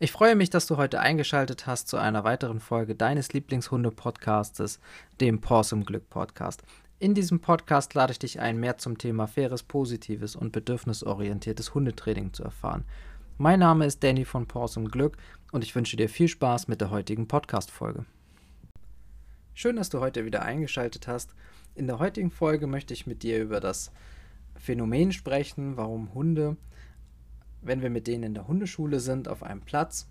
Ich freue mich, dass du heute eingeschaltet hast zu einer weiteren Folge deines Lieblingshunde-Podcastes, dem Porsum Glück Podcast. In diesem Podcast lade ich dich ein, mehr zum Thema faires, positives und bedürfnisorientiertes Hundetraining zu erfahren. Mein Name ist Danny von Porsum Glück und ich wünsche dir viel Spaß mit der heutigen Podcast-Folge. Schön, dass du heute wieder eingeschaltet hast. In der heutigen Folge möchte ich mit dir über das Phänomen sprechen, warum Hunde wenn wir mit denen in der Hundeschule sind, auf einem Platz,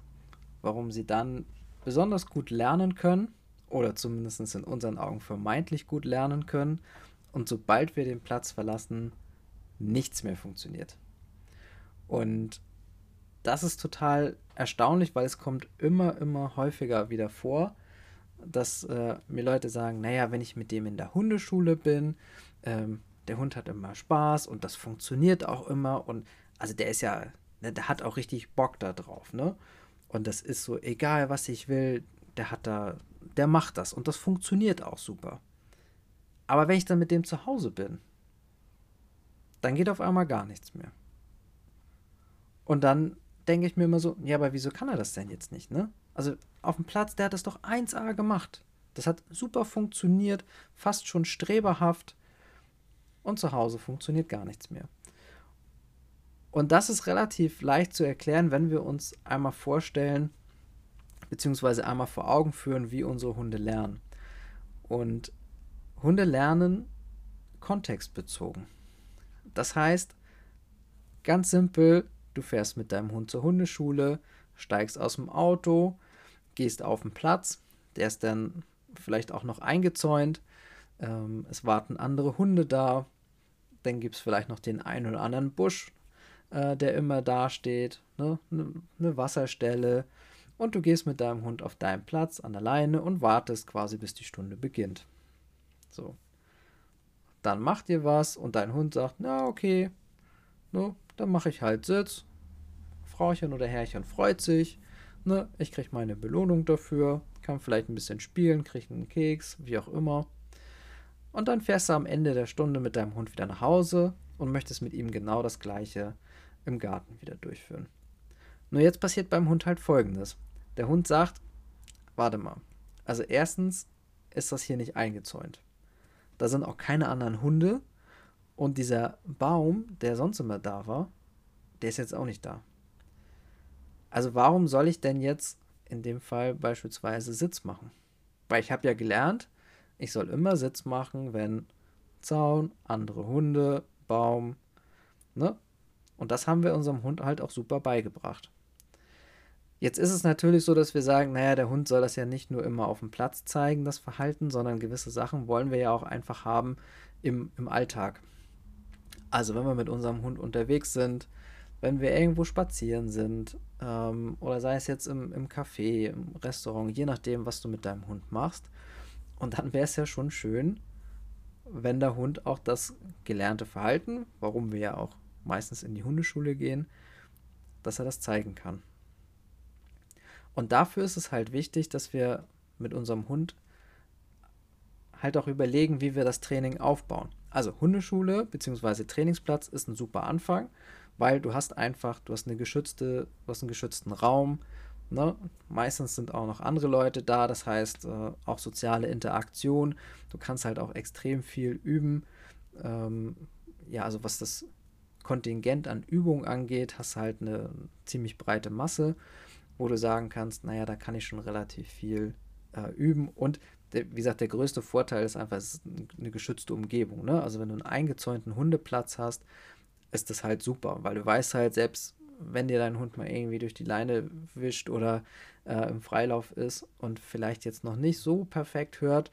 warum sie dann besonders gut lernen können oder zumindest in unseren Augen vermeintlich gut lernen können und sobald wir den Platz verlassen, nichts mehr funktioniert. Und das ist total erstaunlich, weil es kommt immer, immer häufiger wieder vor, dass äh, mir Leute sagen, naja, wenn ich mit dem in der Hundeschule bin, ähm, der Hund hat immer Spaß und das funktioniert auch immer und also der ist ja, der hat auch richtig Bock da drauf, ne? Und das ist so, egal was ich will, der hat da, der macht das und das funktioniert auch super. Aber wenn ich dann mit dem zu Hause bin, dann geht auf einmal gar nichts mehr. Und dann denke ich mir immer so, ja, aber wieso kann er das denn jetzt nicht, ne? Also auf dem Platz, der hat das doch 1A gemacht. Das hat super funktioniert, fast schon streberhaft. Und zu Hause funktioniert gar nichts mehr. Und das ist relativ leicht zu erklären, wenn wir uns einmal vorstellen, beziehungsweise einmal vor Augen führen, wie unsere Hunde lernen. Und Hunde lernen kontextbezogen. Das heißt, ganz simpel, du fährst mit deinem Hund zur Hundeschule, steigst aus dem Auto, gehst auf den Platz, der ist dann vielleicht auch noch eingezäunt, ähm, es warten andere Hunde da, dann gibt es vielleicht noch den einen oder anderen Busch, äh, der immer dasteht, ne? eine ne Wasserstelle und du gehst mit deinem Hund auf deinen Platz an der Leine und wartest quasi, bis die Stunde beginnt. So. Dann macht ihr was und dein Hund sagt, na okay, ne, dann mache ich halt Sitz. Frauchen oder Herrchen freut sich, ne, ich kriege meine Belohnung dafür, kann vielleicht ein bisschen spielen, kriege einen Keks, wie auch immer. Und dann fährst du am Ende der Stunde mit deinem Hund wieder nach Hause und möchtest mit ihm genau das gleiche im Garten wieder durchführen. Nur jetzt passiert beim Hund halt folgendes. Der Hund sagt, warte mal. Also erstens ist das hier nicht eingezäunt. Da sind auch keine anderen Hunde und dieser Baum, der sonst immer da war, der ist jetzt auch nicht da. Also warum soll ich denn jetzt in dem Fall beispielsweise Sitz machen? Weil ich habe ja gelernt, ich soll immer Sitz machen, wenn Zaun, andere Hunde, Baum, ne? Und das haben wir unserem Hund halt auch super beigebracht. Jetzt ist es natürlich so, dass wir sagen, naja, der Hund soll das ja nicht nur immer auf dem Platz zeigen, das Verhalten, sondern gewisse Sachen wollen wir ja auch einfach haben im, im Alltag. Also wenn wir mit unserem Hund unterwegs sind, wenn wir irgendwo spazieren sind, ähm, oder sei es jetzt im, im Café, im Restaurant, je nachdem, was du mit deinem Hund machst. Und dann wäre es ja schon schön, wenn der Hund auch das gelernte Verhalten, warum wir ja auch meistens in die Hundeschule gehen, dass er das zeigen kann. Und dafür ist es halt wichtig, dass wir mit unserem Hund halt auch überlegen, wie wir das Training aufbauen. Also Hundeschule bzw. Trainingsplatz ist ein super Anfang, weil du hast einfach, du hast eine geschützte, du hast einen geschützten Raum. Ne? Meistens sind auch noch andere Leute da, das heißt äh, auch soziale Interaktion. Du kannst halt auch extrem viel üben. Ähm, ja, also was das Kontingent an Übungen angeht, hast du halt eine ziemlich breite Masse, wo du sagen kannst, naja, da kann ich schon relativ viel äh, üben. Und der, wie gesagt, der größte Vorteil ist einfach, es ist eine geschützte Umgebung. Ne? Also wenn du einen eingezäunten Hundeplatz hast, ist das halt super, weil du weißt halt, selbst wenn dir dein Hund mal irgendwie durch die Leine wischt oder äh, im Freilauf ist und vielleicht jetzt noch nicht so perfekt hört,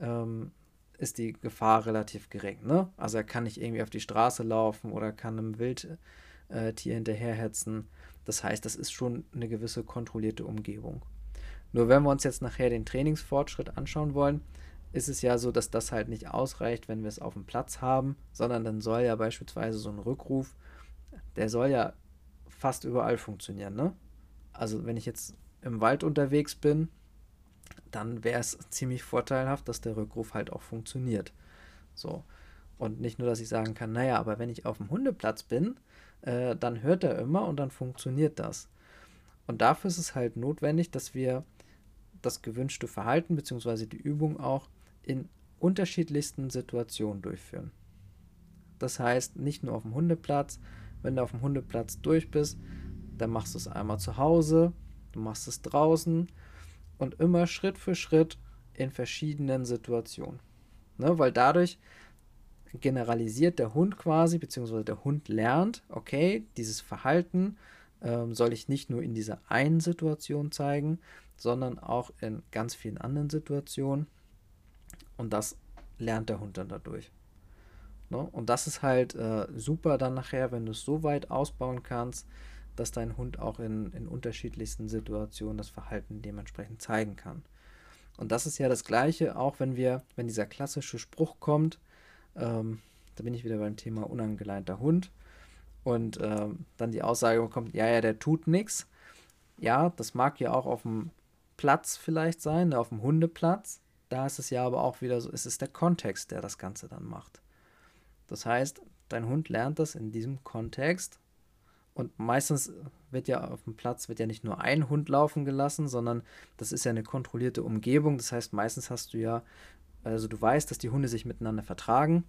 ähm, ist die Gefahr relativ gering. Ne? Also er kann nicht irgendwie auf die Straße laufen oder kann einem Wildtier äh, hinterherhetzen. Das heißt, das ist schon eine gewisse kontrollierte Umgebung. Nur wenn wir uns jetzt nachher den Trainingsfortschritt anschauen wollen, ist es ja so, dass das halt nicht ausreicht, wenn wir es auf dem Platz haben, sondern dann soll ja beispielsweise so ein Rückruf, der soll ja fast überall funktionieren. Ne? Also wenn ich jetzt im Wald unterwegs bin dann wäre es ziemlich vorteilhaft, dass der Rückruf halt auch funktioniert. So. Und nicht nur, dass ich sagen kann, naja, aber wenn ich auf dem Hundeplatz bin, äh, dann hört er immer und dann funktioniert das. Und dafür ist es halt notwendig, dass wir das gewünschte Verhalten bzw. die Übung auch in unterschiedlichsten Situationen durchführen. Das heißt, nicht nur auf dem Hundeplatz, wenn du auf dem Hundeplatz durch bist, dann machst du es einmal zu Hause, du machst es draußen und immer Schritt für Schritt in verschiedenen Situationen. Ne, weil dadurch generalisiert der Hund quasi, beziehungsweise der Hund lernt, okay, dieses Verhalten ähm, soll ich nicht nur in dieser einen Situation zeigen, sondern auch in ganz vielen anderen Situationen. Und das lernt der Hund dann dadurch. Ne? Und das ist halt äh, super dann nachher, wenn du es so weit ausbauen kannst, dass dein Hund auch in, in unterschiedlichsten Situationen das Verhalten dementsprechend zeigen kann. Und das ist ja das Gleiche, auch wenn wir, wenn dieser klassische Spruch kommt, ähm, da bin ich wieder beim Thema unangeleinter Hund, und ähm, dann die Aussage bekommt, ja, ja, der tut nichts. Ja, das mag ja auch auf dem Platz vielleicht sein, auf dem Hundeplatz. Da ist es ja aber auch wieder so, es ist der Kontext, der das Ganze dann macht. Das heißt, dein Hund lernt das in diesem Kontext und meistens wird ja auf dem Platz wird ja nicht nur ein Hund laufen gelassen, sondern das ist ja eine kontrollierte Umgebung. Das heißt, meistens hast du ja, also du weißt, dass die Hunde sich miteinander vertragen.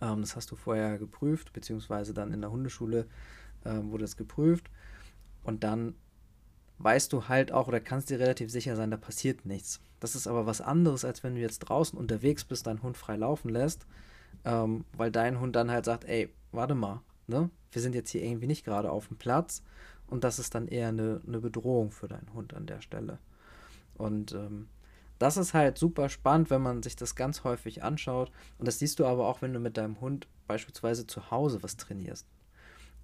Ähm, das hast du vorher geprüft, beziehungsweise dann in der Hundeschule äh, wurde es geprüft. Und dann weißt du halt auch oder kannst dir relativ sicher sein, da passiert nichts. Das ist aber was anderes, als wenn du jetzt draußen unterwegs bist, deinen Hund frei laufen lässt, ähm, weil dein Hund dann halt sagt, ey, warte mal, ne? Wir sind jetzt hier irgendwie nicht gerade auf dem Platz und das ist dann eher eine, eine Bedrohung für deinen Hund an der Stelle. Und ähm, das ist halt super spannend, wenn man sich das ganz häufig anschaut. Und das siehst du aber auch, wenn du mit deinem Hund beispielsweise zu Hause was trainierst.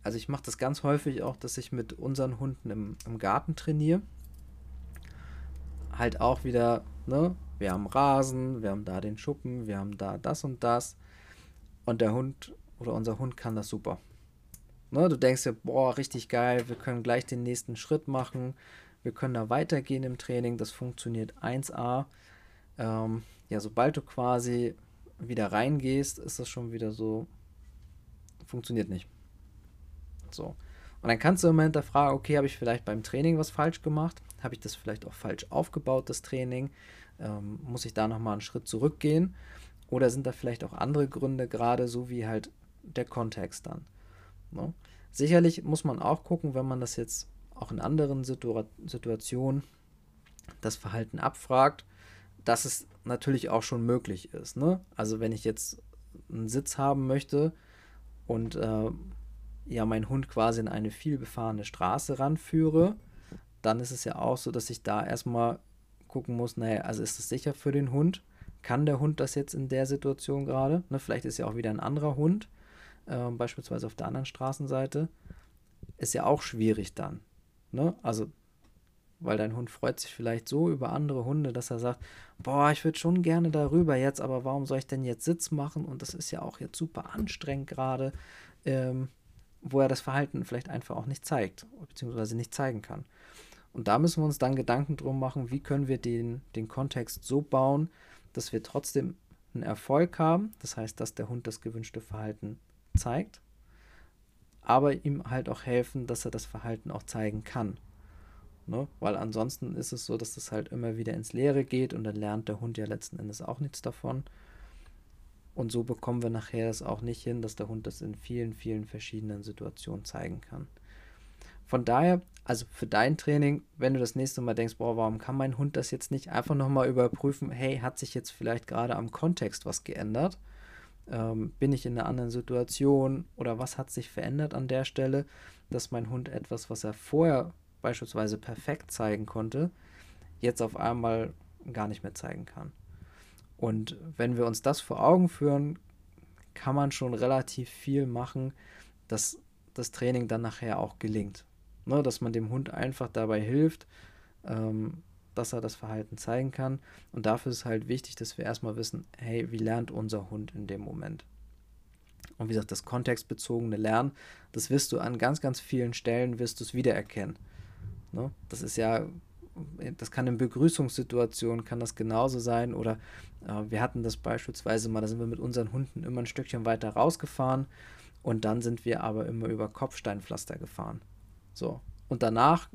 Also ich mache das ganz häufig auch, dass ich mit unseren Hunden im, im Garten trainiere. Halt auch wieder, ne? Wir haben Rasen, wir haben da den Schuppen, wir haben da das und das. Und der Hund oder unser Hund kann das super. Ne, du denkst dir, boah, richtig geil, wir können gleich den nächsten Schritt machen, wir können da weitergehen im Training, das funktioniert 1A. Ähm, ja, sobald du quasi wieder reingehst, ist das schon wieder so, funktioniert nicht. So. Und dann kannst du immer hinterfragen, okay, habe ich vielleicht beim Training was falsch gemacht? Habe ich das vielleicht auch falsch aufgebaut, das Training? Ähm, muss ich da nochmal einen Schritt zurückgehen? Oder sind da vielleicht auch andere Gründe, gerade so wie halt der Kontext dann? Ne? Sicherlich muss man auch gucken, wenn man das jetzt auch in anderen Situa Situationen das Verhalten abfragt, dass es natürlich auch schon möglich ist. Ne? Also wenn ich jetzt einen Sitz haben möchte und äh, ja meinen Hund quasi in eine viel befahrene Straße ranführe, dann ist es ja auch so, dass ich da erstmal gucken muss, naja, also ist es sicher für den Hund? Kann der Hund das jetzt in der Situation gerade? Ne, vielleicht ist ja auch wieder ein anderer Hund äh, beispielsweise auf der anderen Straßenseite, ist ja auch schwierig dann. Ne? Also, weil dein Hund freut sich vielleicht so über andere Hunde, dass er sagt, boah, ich würde schon gerne darüber jetzt, aber warum soll ich denn jetzt Sitz machen? Und das ist ja auch jetzt super anstrengend gerade, ähm, wo er das Verhalten vielleicht einfach auch nicht zeigt, beziehungsweise nicht zeigen kann. Und da müssen wir uns dann Gedanken drum machen, wie können wir den, den Kontext so bauen, dass wir trotzdem einen Erfolg haben. Das heißt, dass der Hund das gewünschte Verhalten zeigt, aber ihm halt auch helfen, dass er das Verhalten auch zeigen kann. Ne? Weil ansonsten ist es so, dass das halt immer wieder ins Leere geht und dann lernt der Hund ja letzten Endes auch nichts davon. Und so bekommen wir nachher das auch nicht hin, dass der Hund das in vielen, vielen verschiedenen Situationen zeigen kann. Von daher, also für dein Training, wenn du das nächste Mal denkst, boah, warum kann mein Hund das jetzt nicht einfach nochmal überprüfen, hey, hat sich jetzt vielleicht gerade am Kontext was geändert? Ähm, bin ich in einer anderen Situation oder was hat sich verändert an der Stelle, dass mein Hund etwas, was er vorher beispielsweise perfekt zeigen konnte, jetzt auf einmal gar nicht mehr zeigen kann. Und wenn wir uns das vor Augen führen, kann man schon relativ viel machen, dass das Training dann nachher auch gelingt. Ne, dass man dem Hund einfach dabei hilft, ähm, dass er das Verhalten zeigen kann. Und dafür ist halt wichtig, dass wir erstmal wissen, hey, wie lernt unser Hund in dem Moment? Und wie gesagt, das kontextbezogene Lernen, das wirst du an ganz, ganz vielen Stellen, wirst du es wiedererkennen. Ne? Das ist ja, das kann in Begrüßungssituationen, kann das genauso sein. Oder äh, wir hatten das beispielsweise mal, da sind wir mit unseren Hunden immer ein Stückchen weiter rausgefahren und dann sind wir aber immer über Kopfsteinpflaster gefahren. So. Und danach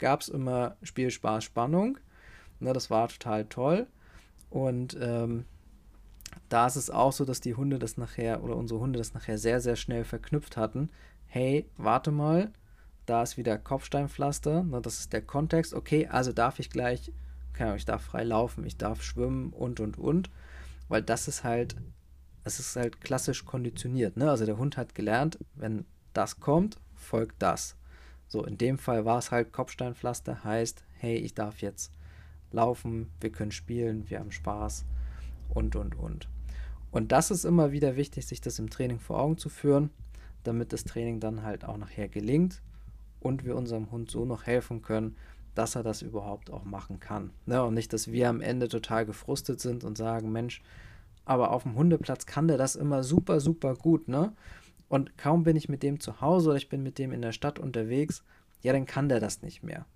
gab es immer Spiel, Spaß, Spannung. Ne, das war total toll. Und ähm, da ist es auch so, dass die Hunde das nachher oder unsere Hunde das nachher sehr, sehr schnell verknüpft hatten. Hey, warte mal, da ist wieder Kopfsteinpflaster, ne, das ist der Kontext. Okay, also darf ich gleich, keine ich darf frei laufen, ich darf schwimmen und und und, weil das ist halt, es ist halt klassisch konditioniert. Ne? Also der Hund hat gelernt, wenn das kommt, folgt das. So, in dem Fall war es halt Kopfsteinpflaster, heißt, hey, ich darf jetzt laufen, wir können spielen, wir haben Spaß und, und, und. Und das ist immer wieder wichtig, sich das im Training vor Augen zu führen, damit das Training dann halt auch nachher gelingt und wir unserem Hund so noch helfen können, dass er das überhaupt auch machen kann. Ne? Und nicht, dass wir am Ende total gefrustet sind und sagen, Mensch, aber auf dem Hundeplatz kann der das immer super, super gut, ne? Und kaum bin ich mit dem zu Hause oder ich bin mit dem in der Stadt unterwegs, ja, dann kann der das nicht mehr.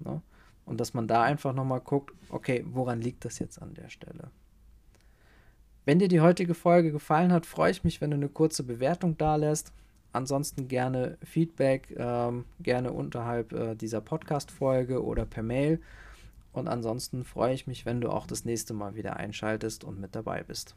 Ne? Und dass man da einfach nochmal guckt, okay, woran liegt das jetzt an der Stelle? Wenn dir die heutige Folge gefallen hat, freue ich mich, wenn du eine kurze Bewertung da lässt. Ansonsten gerne Feedback, ähm, gerne unterhalb äh, dieser Podcast-Folge oder per Mail. Und ansonsten freue ich mich, wenn du auch das nächste Mal wieder einschaltest und mit dabei bist.